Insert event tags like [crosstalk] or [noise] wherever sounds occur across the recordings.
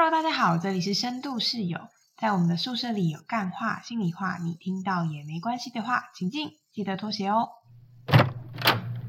Hello，大家好，这里是深度室友，在我们的宿舍里有干话、心里话，你听到也没关系的话，请进，记得脱鞋哦。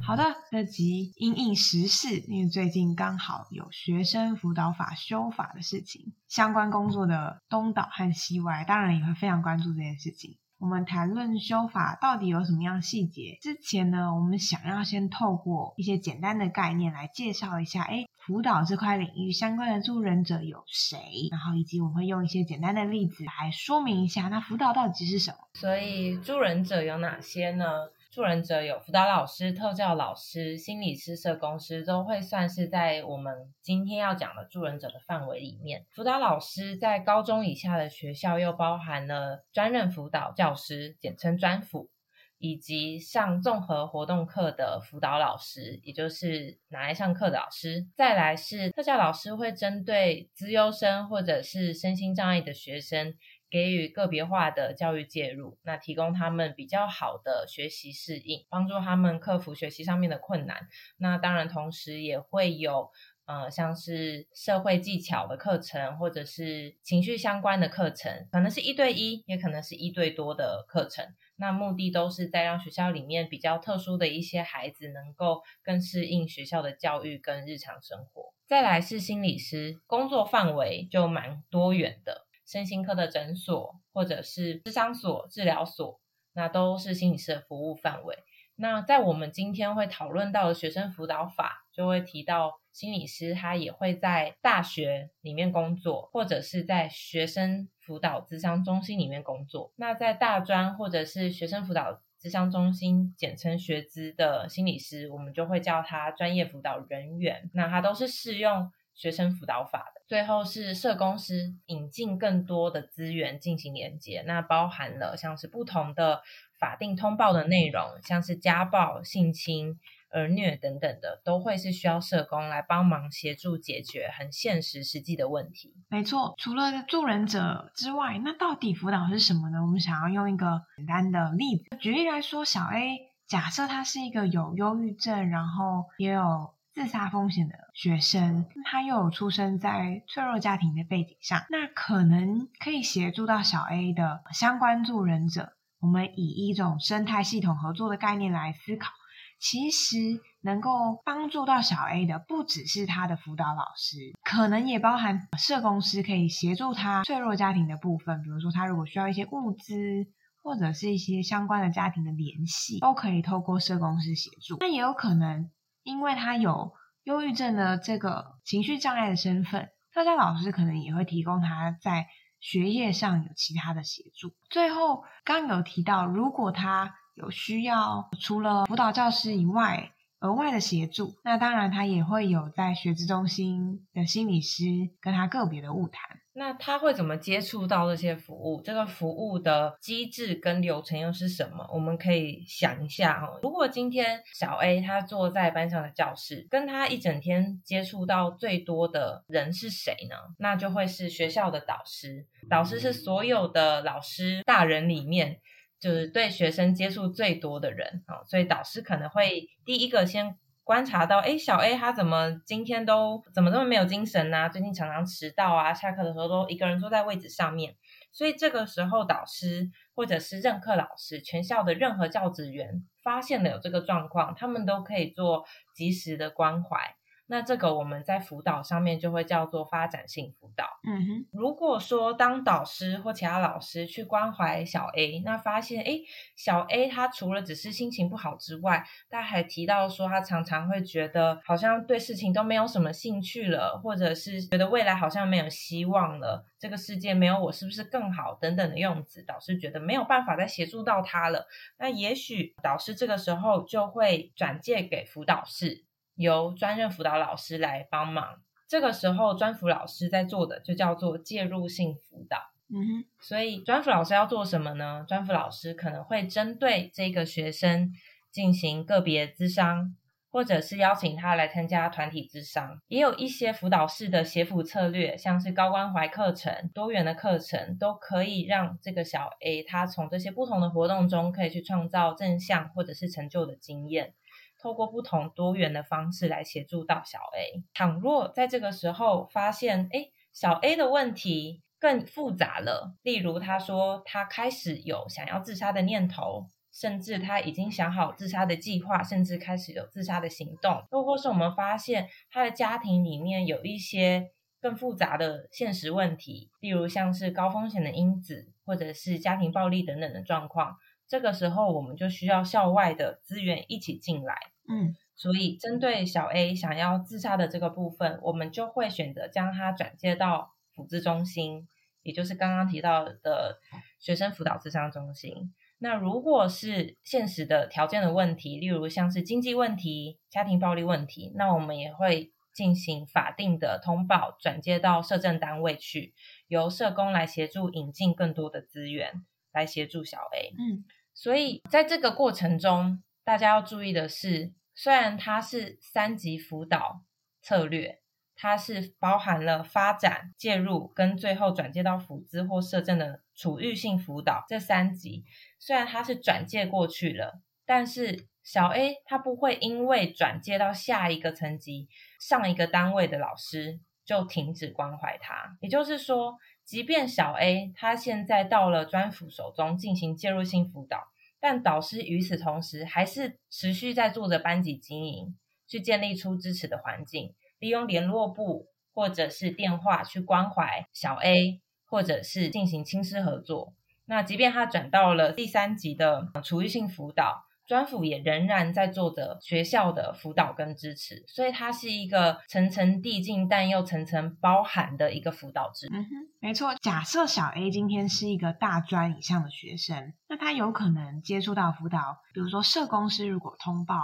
好的，这集因应时事，因为最近刚好有学生辅导法修法的事情，相关工作的东岛和西歪当然也会非常关注这件事情。我们谈论修法到底有什么样细节之前呢，我们想要先透过一些简单的概念来介绍一下，哎，辅导这块领域相关的助人者有谁，然后以及我们会用一些简单的例子来说明一下，那辅导到底是什么？所以助人者有哪些呢？助人者有辅导老师、特教老师、心理师、社工师，都会算是在我们今天要讲的助人者的范围里面。辅导老师在高中以下的学校又包含了专任辅导教师，简称专辅，以及上综合活动课的辅导老师，也就是拿来上课的老师。再来是特教老师，会针对资优生或者是身心障碍的学生。给予个别化的教育介入，那提供他们比较好的学习适应，帮助他们克服学习上面的困难。那当然，同时也会有呃，像是社会技巧的课程，或者是情绪相关的课程，可能是一对一，也可能是一对多的课程。那目的都是在让学校里面比较特殊的一些孩子，能够更适应学校的教育跟日常生活。再来是心理师，工作范围就蛮多元的。身心科的诊所，或者是智商所、治疗所，那都是心理师的服务范围。那在我们今天会讨论到的学生辅导法，就会提到心理师他也会在大学里面工作，或者是在学生辅导咨商中心里面工作。那在大专或者是学生辅导咨商中心，简称学资的心理师，我们就会叫他专业辅导人员。那他都是适用。学生辅导法的最后是社工师引进更多的资源进行连接，那包含了像是不同的法定通报的内容，像是家暴、性侵、儿虐等等的，都会是需要社工来帮忙协助解决很现实实际的问题。没错，除了助人者之外，那到底辅导是什么呢？我们想要用一个简单的例子举例来说，小 A 假设他是一个有忧郁症，然后也有。自杀风险的学生，他又有出生在脆弱家庭的背景上，那可能可以协助到小 A 的相关助人者。我们以一种生态系统合作的概念来思考，其实能够帮助到小 A 的，不只是他的辅导老师，可能也包含社工师可以协助他脆弱家庭的部分，比如说他如果需要一些物资，或者是一些相关的家庭的联系，都可以透过社工师协助。那也有可能。因为他有忧郁症的这个情绪障碍的身份，特教老师可能也会提供他在学业上有其他的协助。最后，刚有提到，如果他有需要，除了辅导教师以外，额外的协助，那当然他也会有在学资中心的心理师跟他个别的物谈。那他会怎么接触到这些服务？这个服务的机制跟流程又是什么？我们可以想一下哦。如果今天小 A 他坐在班上的教室，跟他一整天接触到最多的人是谁呢？那就会是学校的导师。导师是所有的老师大人里面，就是对学生接触最多的人啊。所以导师可能会第一个先。观察到，哎，小 A 他怎么今天都怎么这么没有精神呢？最近常常迟到啊，下课的时候都一个人坐在位置上面。所以这个时候，导师或者是任课老师，全校的任何教职员发现了有这个状况，他们都可以做及时的关怀。那这个我们在辅导上面就会叫做发展性辅导。嗯哼，如果说当导师或其他老师去关怀小 A，那发现哎，小 A 他除了只是心情不好之外，他还提到说他常常会觉得好像对事情都没有什么兴趣了，或者是觉得未来好像没有希望了，这个世界没有我是不是更好等等的用词，导师觉得没有办法再协助到他了。那也许导师这个时候就会转介给辅导室。由专任辅导老师来帮忙，这个时候专辅老师在做的就叫做介入性辅导。嗯哼，所以专辅老师要做什么呢？专辅老师可能会针对这个学生进行个别咨商，或者是邀请他来参加团体咨商。也有一些辅导式的协辅策略，像是高关怀课程、多元的课程，都可以让这个小 A 他从这些不同的活动中，可以去创造正向或者是成就的经验。透过不同多元的方式来协助到小 A。倘若在这个时候发现，哎，小 A 的问题更复杂了，例如他说他开始有想要自杀的念头，甚至他已经想好自杀的计划，甚至开始有自杀的行动，又或是我们发现他的家庭里面有一些更复杂的现实问题，例如像是高风险的因子，或者是家庭暴力等等的状况。这个时候，我们就需要校外的资源一起进来。嗯，所以针对小 A 想要自杀的这个部分，我们就会选择将他转接到辅资中心，也就是刚刚提到的学生辅导智商中心。那如果是现实的条件的问题，例如像是经济问题、家庭暴力问题，那我们也会进行法定的通报，转接到社政单位去，由社工来协助引进更多的资源，来协助小 A。嗯。所以在这个过程中，大家要注意的是，虽然它是三级辅导策略，它是包含了发展、介入跟最后转介到辅资或社政的处遇性辅导这三级，虽然它是转介过去了，但是小 A 他不会因为转介到下一个层级、上一个单位的老师就停止关怀他，也就是说。即便小 A 他现在到了专辅手中进行介入性辅导，但导师与此同时还是持续在做着班级经营，去建立出支持的环境，利用联络部或者是电话去关怀小 A，或者是进行亲师合作。那即便他转到了第三级的处遇性辅导。专辅也仍然在做着学校的辅导跟支持，所以它是一个层层递进但又层层包含的一个辅导制。嗯哼，没错。假设小 A 今天是一个大专以上的学生，那他有可能接触到辅导，比如说社工师如果通报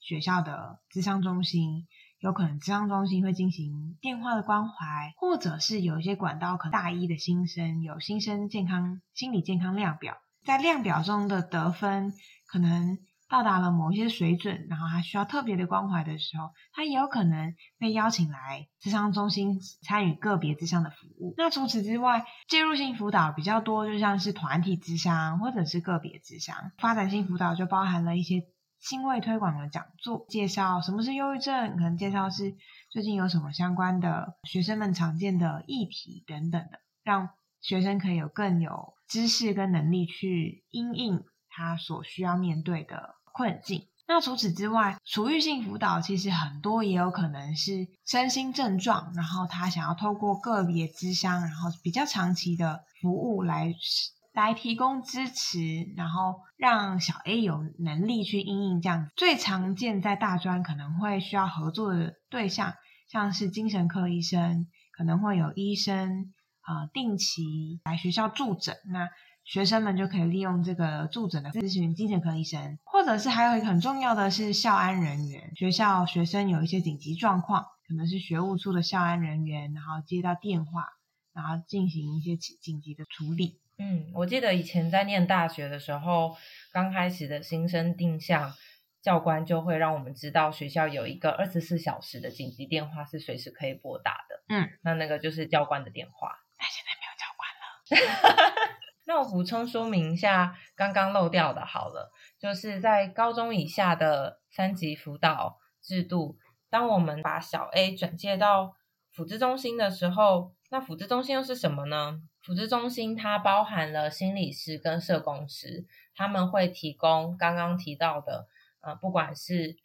学校的咨商中心，有可能咨商中心会进行电话的关怀，或者是有一些管道，可能大一的新生有新生健康心理健康量表，在量表中的得分可能。到达了某一些水准，然后他需要特别的关怀的时候，他也有可能被邀请来智商中心参与个别智商的服务。那除此之外，介入性辅导比较多，就像是团体智商或者是个别智商。发展性辅导就包含了一些新位推广的讲座，介绍什么是忧郁症，可能介绍是最近有什么相关的学生们常见的议题等等的，让学生可以有更有知识跟能力去应应他所需要面对的。困境。那除此之外，处遇性辅导其实很多也有可能是身心症状，然后他想要透过个别咨商，然后比较长期的服务来来提供支持，然后让小 A 有能力去应应这样。最常见在大专可能会需要合作的对象，像是精神科医生，可能会有医生啊定期来学校助诊。那学生们就可以利用这个助诊的咨询精神科医生，或者是还有一个很重要的是校安人员。学校学生有一些紧急状况，可能是学务处的校安人员，然后接到电话，然后进行一些紧急的处理。嗯，我记得以前在念大学的时候，刚开始的新生定向教官就会让我们知道学校有一个二十四小时的紧急电话是随时可以拨打的。嗯，那那个就是教官的电话。那现在没有教官了。[laughs] 那我补充说明一下刚刚漏掉的，好了，就是在高中以下的三级辅导制度，当我们把小 A 转介到辅资中心的时候，那辅资中心又是什么呢？辅资中心它包含了心理师跟社工师，他们会提供刚刚提到的，呃，不管是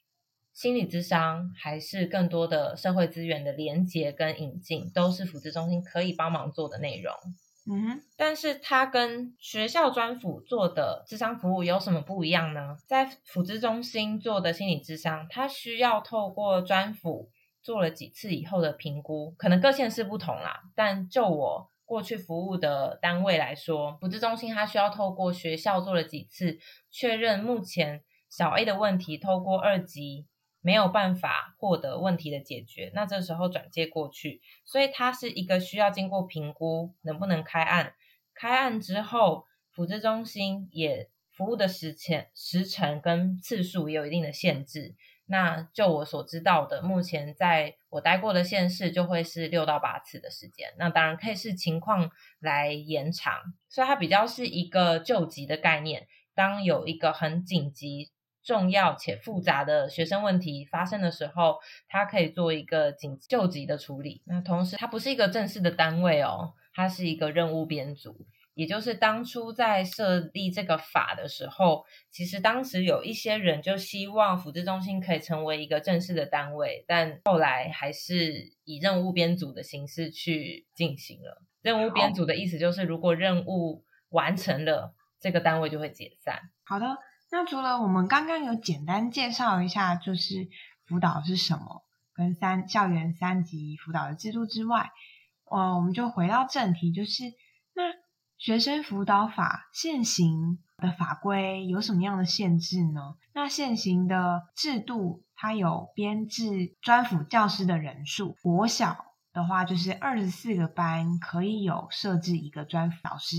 心理智商还是更多的社会资源的连接跟引进，都是辅资中心可以帮忙做的内容。嗯，但是它跟学校专辅做的智商服务有什么不一样呢？在辅资中心做的心理智商，它需要透过专辅做了几次以后的评估，可能各县市不同啦。但就我过去服务的单位来说，辅资中心它需要透过学校做了几次，确认目前小 A 的问题，透过二级。没有办法获得问题的解决，那这时候转接过去，所以它是一个需要经过评估能不能开案。开案之后，辅资中心也服务的时前时程跟次数也有一定的限制。那就我所知道的，目前在我待过的县市就会是六到八次的时间。那当然可以视情况来延长，所以它比较是一个救急的概念。当有一个很紧急。重要且复杂的学生问题发生的时候，它可以做一个紧救急的处理。那同时，它不是一个正式的单位哦，它是一个任务编组。也就是当初在设立这个法的时候，其实当时有一些人就希望福祉中心可以成为一个正式的单位，但后来还是以任务编组的形式去进行了。任务编组的意思就是，如果任务完成了，这个单位就会解散。好的，那除了我们刚刚有简单介绍一下，就是辅导是什么，跟三校园三级辅导的制度之外，呃，我们就回到正题，就是那。学生辅导法现行的法规有什么样的限制呢？那现行的制度它有编制专辅教师的人数，国小的话就是二十四个班可以有设置一个专辅老师。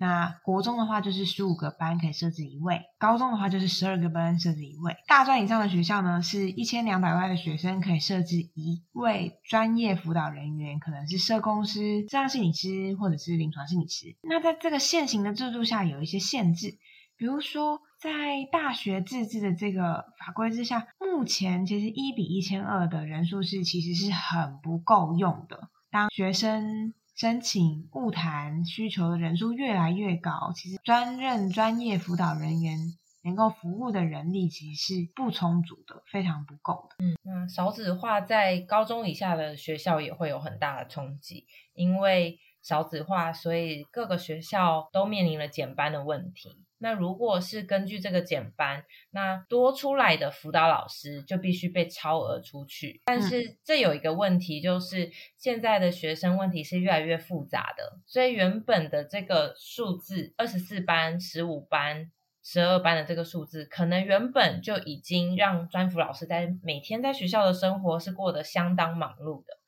那国中的话就是十五个班可以设置一位，高中的话就是十二个班设置一位。大专以上的学校呢，是一千两百万的学生可以设置一位专业辅导人员，可能是社工师、智商心理师或者是临床心理师。那在这个现行的制度下，有一些限制，比如说在大学自治的这个法规之下，目前其实一比一千二的人数是其实是很不够用的。当学生申请物谈需求的人数越来越高，其实专任专业辅导人员能够服务的人力其实是不充足的，非常不够的。嗯，那少子化在高中以下的学校也会有很大的冲击，因为少子化，所以各个学校都面临了减班的问题。那如果是根据这个减班，那多出来的辅导老师就必须被超额出去。但是这有一个问题，就是现在的学生问题是越来越复杂的，所以原本的这个数字二十四班、十五班、十二班的这个数字，可能原本就已经让专辅老师在每天在学校的生活是过得相当忙碌的。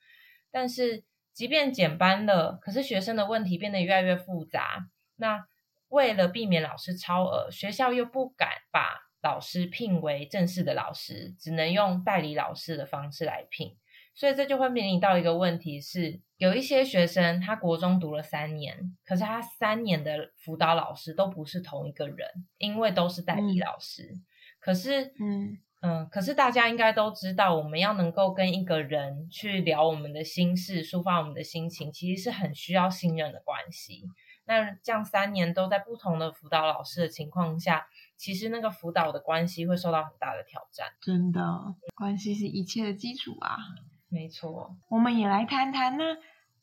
但是即便减班了，可是学生的问题变得越来越复杂，那。为了避免老师超额，学校又不敢把老师聘为正式的老师，只能用代理老师的方式来聘，所以这就会面临到一个问题是，有一些学生他国中读了三年，可是他三年的辅导老师都不是同一个人，因为都是代理老师。可是，嗯嗯，可是大家应该都知道，我们要能够跟一个人去聊我们的心事，抒发我们的心情，其实是很需要信任的关系。那这样三年都在不同的辅导老师的情况下，其实那个辅导的关系会受到很大的挑战。真的，关系是一切的基础啊。没错，我们也来谈谈呢，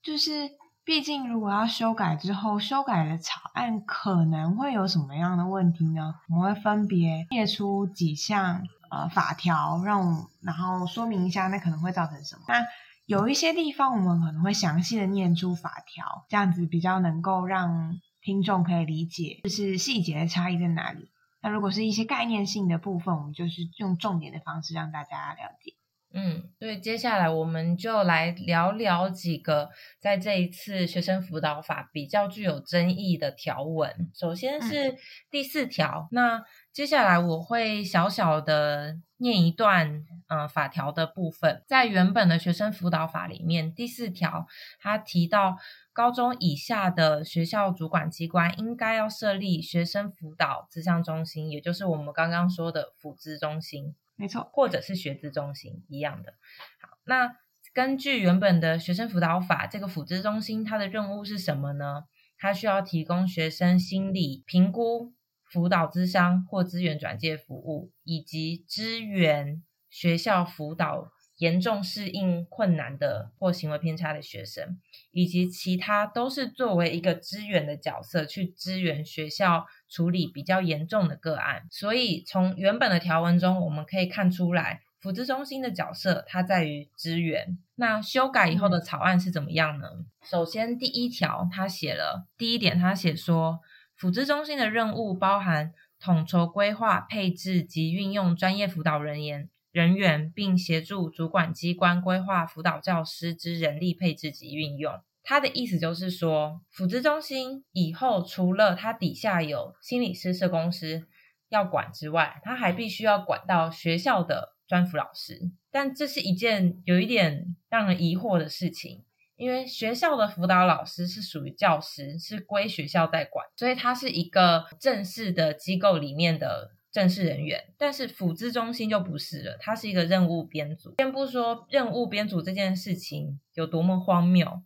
就是毕竟如果要修改之后，修改的草案可能会有什么样的问题呢？我们会分别列出几项呃法条，让我然后说明一下，那可能会造成什么。那有一些地方我们可能会详细的念出法条，这样子比较能够让听众可以理解，就是细节的差异在哪里。那如果是一些概念性的部分，我们就是用重点的方式让大家了解。嗯，所以接下来我们就来聊聊几个在这一次学生辅导法比较具有争议的条文。首先是第四条，那接下来我会小小的念一段。嗯，法条的部分，在原本的学生辅导法里面，第四条它提到，高中以下的学校主管机关应该要设立学生辅导咨商中心，也就是我们刚刚说的辅资中心，没错，或者是学资中心一样的。好，那根据原本的学生辅导法，这个辅资中心它的任务是什么呢？它需要提供学生心理评估、辅导咨商或资源转介服务，以及支援。学校辅导严重适应困难的或行为偏差的学生，以及其他都是作为一个支援的角色去支援学校处理比较严重的个案。所以从原本的条文中，我们可以看出来，辅资中心的角色它在于支援。那修改以后的草案是怎么样呢？首先第一条，他写了第一点，他写说，辅资中心的任务包含统筹规划、配置及运用专业辅导人员。人员，并协助主管机关规划辅导教师之人力配置及运用。他的意思就是说，辅资中心以后除了他底下有心理师、社工师要管之外，他还必须要管到学校的专辅老师。但这是一件有一点让人疑惑的事情。因为学校的辅导老师是属于教师，是归学校在管，所以他是一个正式的机构里面的正式人员，但是辅资中心就不是了，它是一个任务编组。先不说任务编组这件事情有多么荒谬。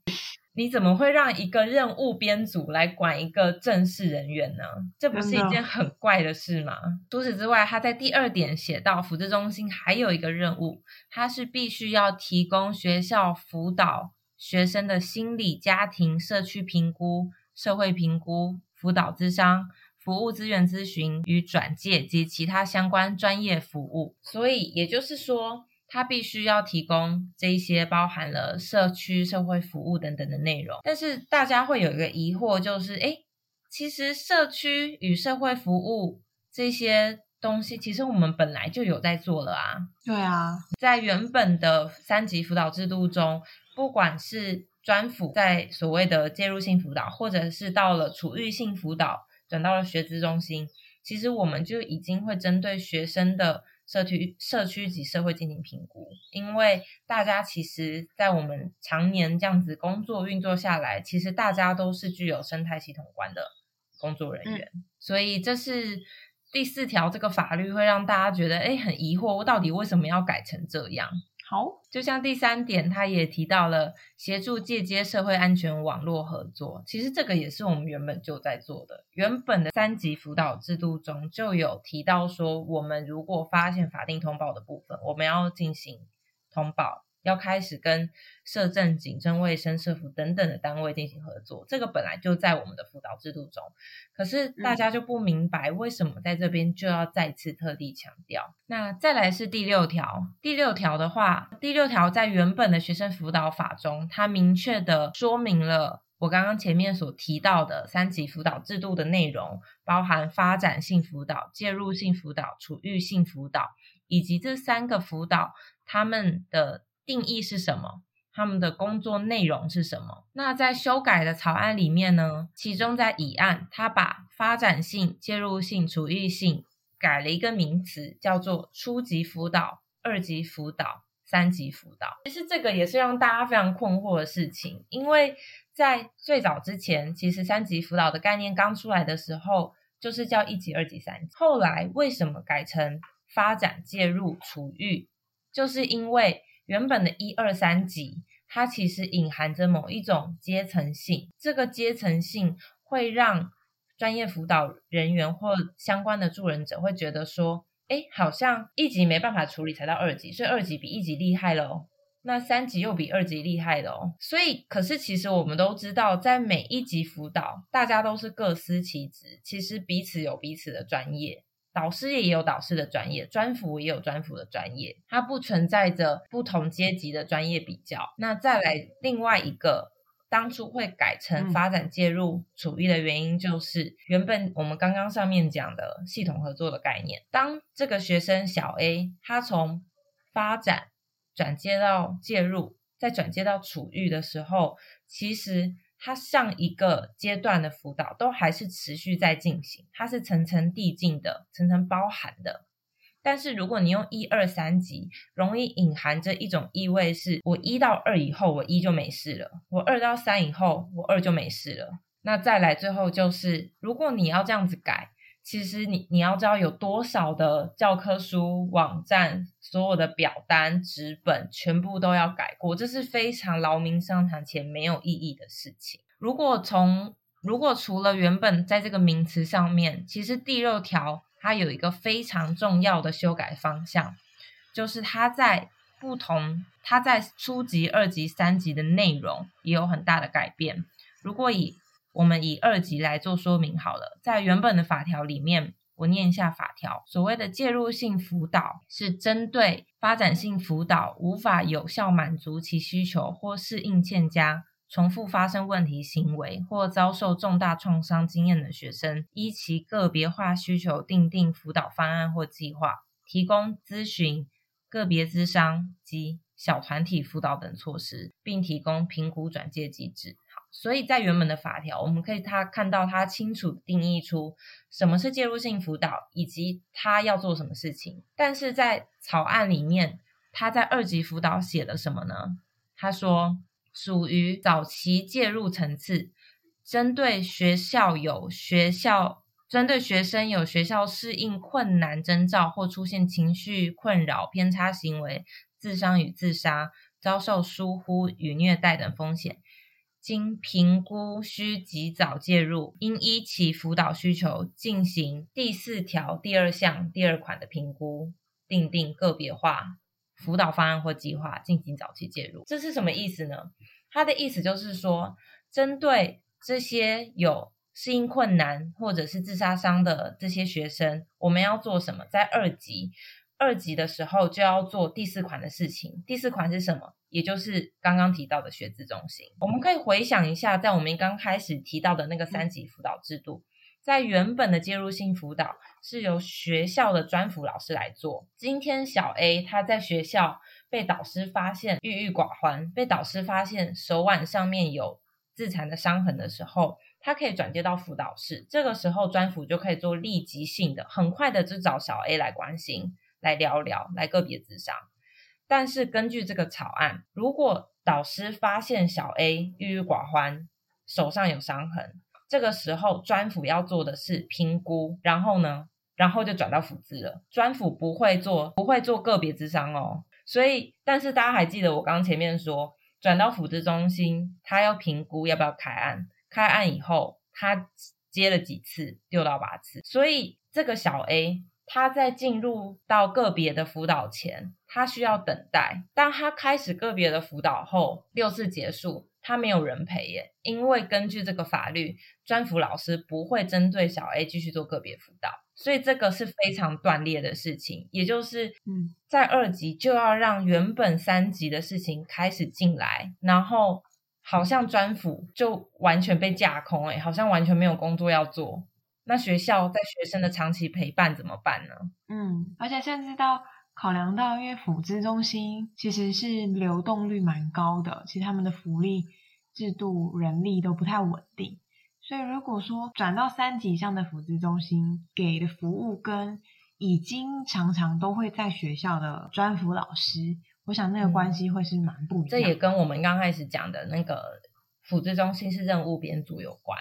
你怎么会让一个任务编组来管一个正式人员呢？这不是一件很怪的事吗？除此之外，他在第二点写到，辅资中心还有一个任务，它是必须要提供学校辅导学生的心理、家庭、社区评估、社会评估、辅导咨商、服务资源咨询与转介及其他相关专业服务。所以也就是说。他必须要提供这些包含了社区社会服务等等的内容，但是大家会有一个疑惑，就是哎，其实社区与社会服务这些东西，其实我们本来就有在做了啊。对啊，在原本的三级辅导制度中，不管是专辅在所谓的介入性辅导，或者是到了处遇性辅导，转到了学资中心，其实我们就已经会针对学生的。社区、社区及社会进行评估，因为大家其实，在我们常年这样子工作运作下来，其实大家都是具有生态系统观的工作人员，所以这是第四条这个法律会让大家觉得，哎，很疑惑，我到底为什么要改成这样？好，就像第三点，他也提到了协助借接社会安全网络合作。其实这个也是我们原本就在做的。原本的三级辅导制度中就有提到说，我们如果发现法定通报的部分，我们要进行通报。要开始跟社政、警政、卫生、社福等等的单位进行合作，这个本来就在我们的辅导制度中，可是大家就不明白为什么在这边就要再次特地强调。那再来是第六条，第六条的话，第六条在原本的学生辅导法中，它明确的说明了我刚刚前面所提到的三级辅导制度的内容，包含发展性辅导、介入性辅导、处遇性辅导，以及这三个辅导他们的。定义是什么？他们的工作内容是什么？那在修改的草案里面呢？其中在乙案，他把发展性、介入性、处遇性改了一个名词，叫做初级辅导、二级辅导、三级辅导。其实这个也是让大家非常困惑的事情，因为在最早之前，其实三级辅导的概念刚出来的时候，就是叫一级、二级、三级。后来为什么改成发展、介入、处遇？就是因为。原本的一二三级，它其实隐含着某一种阶层性，这个阶层性会让专业辅导人员或相关的助人者会觉得说，哎，好像一级没办法处理才到二级，所以二级比一级厉害喽，那三级又比二级厉害喽，所以可是其实我们都知道，在每一级辅导，大家都是各司其职，其实彼此有彼此的专业。导师也有导师的专业，专辅也有专辅的专业，它不存在着不同阶级的专业比较。那再来另外一个，当初会改成发展介入处遇的原因，就是原本我们刚刚上面讲的系统合作的概念。当这个学生小 A 他从发展转接到介入，再转接到处遇的时候，其实。它上一个阶段的辅导都还是持续在进行，它是层层递进的，层层包含的。但是如果你用一二三级，容易隐含着一种意味，是我一到二以后，我一就没事了；我二到三以后，我二就没事了。那再来最后就是，如果你要这样子改。其实你你要知道有多少的教科书网站，所有的表单纸本全部都要改过，这是非常劳民伤财且没有意义的事情。如果从如果除了原本在这个名词上面，其实第六条它有一个非常重要的修改方向，就是它在不同它在初级、二级、三级的内容也有很大的改变。如果以我们以二级来做说明好了，在原本的法条里面，我念一下法条：所谓的介入性辅导，是针对发展性辅导无法有效满足其需求或适应欠佳、重复发生问题行为或遭受重大创伤经验的学生，依其个别化需求定定辅导方案或计划，提供咨询、个别咨商及小团体辅导等措施，并提供评估转介机制。所以在原本的法条，我们可以他看到他清楚定义出什么是介入性辅导，以及他要做什么事情。但是在草案里面，他在二级辅导写了什么呢？他说属于早期介入层次，针对学校有学校针对学生有学校适应困难征兆或出现情绪困扰、偏差行为、自伤与自杀、遭受疏忽与虐待等风险，经评估需及早介入，应依其辅导需求进行第四条第二项第二款的评估，订定个别化辅导方案或计划，进行早期介入。这是什么意思呢？他的意思就是说，针对这些有适应困难或者是自杀伤的这些学生，我们要做什么？在二级，二级的时候就要做第四款的事情。第四款是什么？也就是刚刚提到的学资中心。我们可以回想一下，在我们刚开始提到的那个三级辅导制度，在原本的介入性辅导是由学校的专辅老师来做。今天小 A 他在学校被导师发现郁郁寡欢，被导师发现手腕上面有自残的伤痕的时候。他可以转接到辅导室，这个时候专辅就可以做立即性的、很快的就找小 A 来关心、来聊聊、来个别咨商。但是根据这个草案，如果导师发现小 A 郁郁寡欢、手上有伤痕，这个时候专辅要做的是评估，然后呢，然后就转到辅资了。专辅不会做，不会做个别咨商哦。所以，但是大家还记得我刚前面说，转到辅资中心，他要评估要不要开案。开案以后，他接了几次，六到八次，所以这个小 A 他在进入到个别的辅导前，他需要等待。当他开始个别的辅导后，六次结束，他没有人陪耶，因为根据这个法律，专辅老师不会针对小 A 继续做个别辅导，所以这个是非常断裂的事情。也就是，嗯，在二级就要让原本三级的事情开始进来，然后。好像专辅就完全被架空哎，好像完全没有工作要做。那学校在学生的长期陪伴怎么办呢？嗯，而且甚至到考量到，因为辅资中心其实是流动率蛮高的，其实他们的福利制度、人力都不太稳定。所以如果说转到三级以上的辅资中心，给的服务跟已经常常都会在学校的专辅老师。我想那个关系会是蛮不一样。这也跟我们刚开始讲的那个辅资中心是任务编组有关。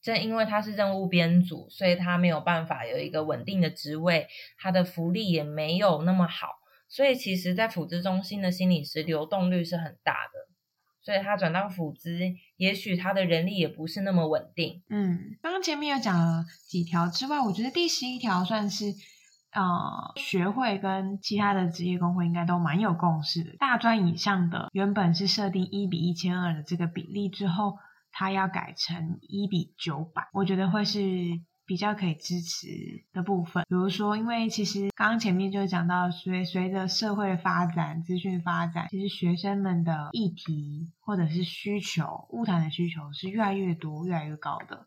正因为他是任务编组，所以他没有办法有一个稳定的职位，他的福利也没有那么好。所以其实，在辅资中心的心理师流动率是很大的。所以他转到辅资，也许他的人力也不是那么稳定。嗯，刚刚前面有讲了几条之外，我觉得第十一条算是。呃，学会跟其他的职业工会应该都蛮有共识的。大专以上的原本是设定一比一千二的这个比例，之后它要改成一比九百，我觉得会是比较可以支持的部分。比如说，因为其实刚刚前面就讲到，随随着社会发展、资讯发展，其实学生们的议题或者是需求、物谈的需求是越来越多、越来越高的。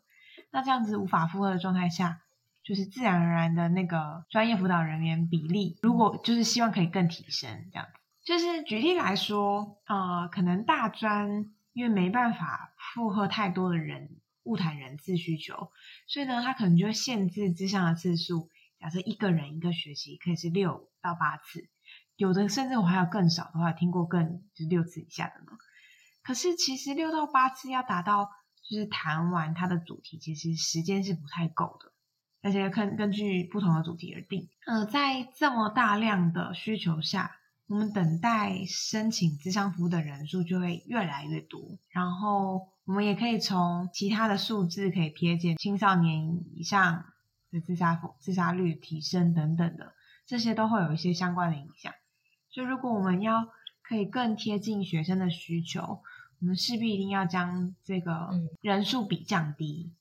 那这样子无法负荷的状态下。就是自然而然的那个专业辅导人员比例，如果就是希望可以更提升，这样就是举例来说，呃，可能大专因为没办法负荷太多的人物谈人次需求，所以呢，他可能就会限制之上的次数。假设一个人一个学期可以是六到八次，有的甚至我还有更少的话，听过更就是六次以下的呢。可是其实六到八次要达到就是谈完它的主题，其实时间是不太够的。而且根根据不同的主题而定。呃，在这么大量的需求下，我们等待申请智商服务的人数就会越来越多。然后，我们也可以从其他的数字可以瞥见青少年以上的自杀自杀率提升等等的，这些都会有一些相关的影响。所以，如果我们要可以更贴近学生的需求，我们势必一定要将这个人数比降低，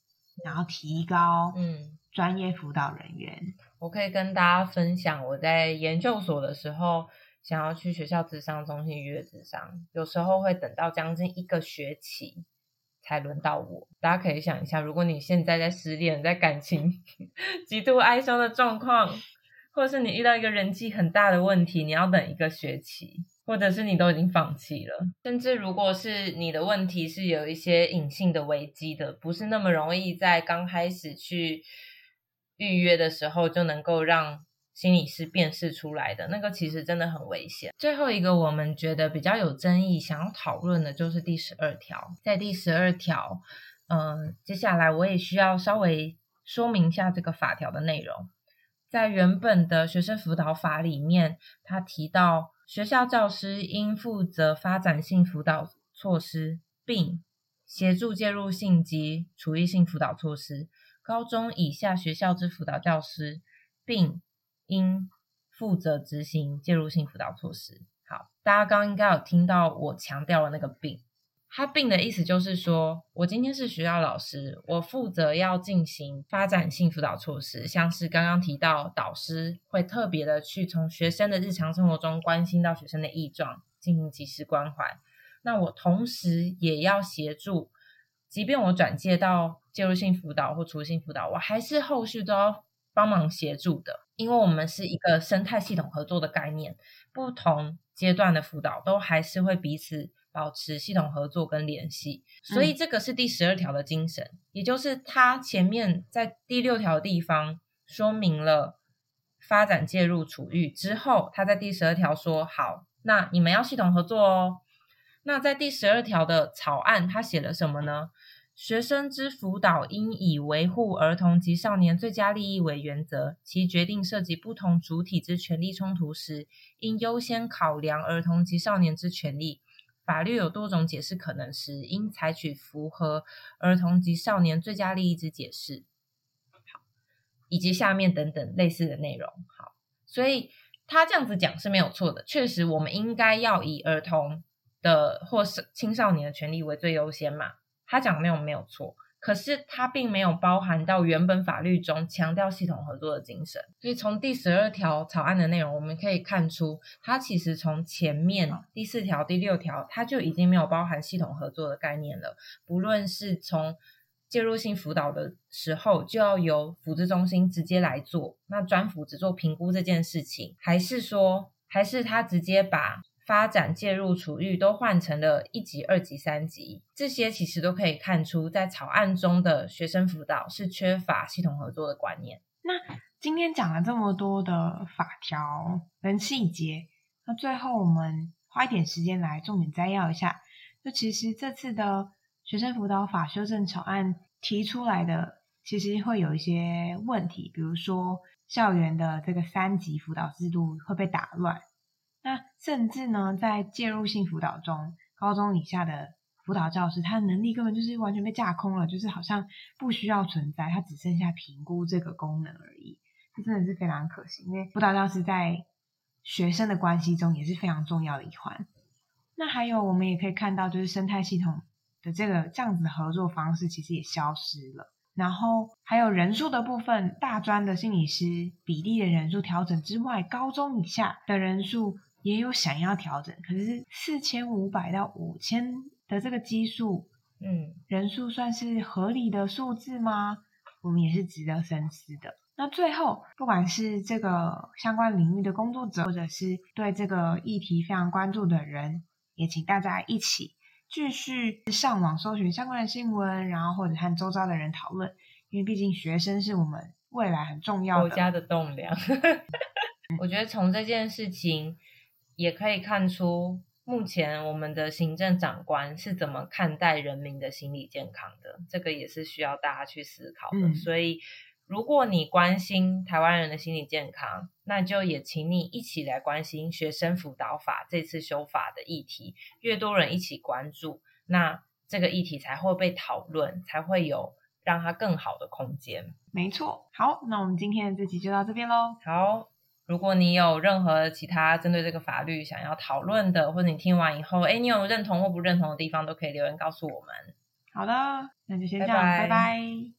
然后提高。嗯。专业辅导人员，我可以跟大家分享，我在研究所的时候，想要去学校智商中心预约智商，有时候会等到将近一个学期才轮到我。大家可以想一下，如果你现在在失恋，在感情 [laughs] 极度哀伤的状况，或是你遇到一个人际很大的问题，你要等一个学期，或者是你都已经放弃了，甚至如果是你的问题是有一些隐性的危机的，不是那么容易在刚开始去。预约的时候就能够让心理师辨识出来的那个，其实真的很危险。最后一个我们觉得比较有争议，想要讨论的就是第十二条。在第十二条，嗯，接下来我也需要稍微说明一下这个法条的内容。在原本的学生辅导法里面，他提到学校教师应负责发展性辅导措施，并协助介入性及处遇性辅导措施。高中以下学校之辅导教师，并应负责执行介入性辅导措施。好，大家刚刚应该有听到我强调的那个“并”。他并的意思就是说，我今天是学校老师，我负责要进行发展性辅导措施，像是刚刚提到，导师会特别的去从学生的日常生活中关心到学生的异状，进行及时关怀。那我同时也要协助，即便我转介到介入性辅导或除性辅导，我还是后续都要帮忙协助的，因为我们是一个生态系统合作的概念，不同阶段的辅导都还是会彼此。保持系统合作跟联系，所以这个是第十二条的精神，也就是它前面在第六条地方说明了发展介入处遇之后，他在第十二条说好，那你们要系统合作哦。那在第十二条的草案，他写了什么呢？学生之辅导应以维护儿童及少年最佳利益为原则，其决定涉及不同主体之权利冲突时，应优先考量儿童及少年之权利。法律有多种解释可能时，应采取符合儿童及少年最佳利益之解释。好，以及下面等等类似的内容。好，所以他这样子讲是没有错的。确实，我们应该要以儿童的或是青少年的权利为最优先嘛。他讲的内容没有错。可是它并没有包含到原本法律中强调系统合作的精神，所以从第十二条草案的内容，我们可以看出，它其实从前面第四条、第六条，它就已经没有包含系统合作的概念了。不论是从介入性辅导的时候，就要由辅助中心直接来做，那专辅只做评估这件事情，还是说，还是他直接把。发展介入处遇都换成了一级、二级、三级，这些其实都可以看出，在草案中的学生辅导是缺乏系统合作的观念。那今天讲了这么多的法条跟细节，那最后我们花一点时间来重点摘要一下。就其实这次的学生辅导法修正草案提出来的，其实会有一些问题，比如说校园的这个三级辅导制度会被打乱。那甚至呢，在介入性辅导中，高中以下的辅导教师，他的能力根本就是完全被架空了，就是好像不需要存在，他只剩下评估这个功能而已。这真的是非常可惜，因为辅导教师在学生的关系中也是非常重要的一环。那还有，我们也可以看到，就是生态系统的这个这样子的合作方式，其实也消失了。然后还有人数的部分，大专的心理师比例的人数调整之外，高中以下的人数。也有想要调整，可是四千五百到五千的这个基数，嗯，人数算是合理的数字吗？我们也是值得深思的。那最后，不管是这个相关领域的工作者，或者是对这个议题非常关注的人，也请大家一起继续上网搜寻相关的新闻，然后或者和周遭的人讨论，因为毕竟学生是我们未来很重要的国家的栋梁。[laughs] 我觉得从这件事情。也可以看出，目前我们的行政长官是怎么看待人民的心理健康的，这个也是需要大家去思考的。所以，如果你关心台湾人的心理健康，那就也请你一起来关心学生辅导法这次修法的议题。越多人一起关注，那这个议题才会被讨论，才会有让它更好的空间。没错。好，那我们今天的这集就到这边喽。好。如果你有任何其他针对这个法律想要讨论的，或者你听完以后，哎，你有认同或不认同的地方，都可以留言告诉我们。好的，那就先这样，拜拜。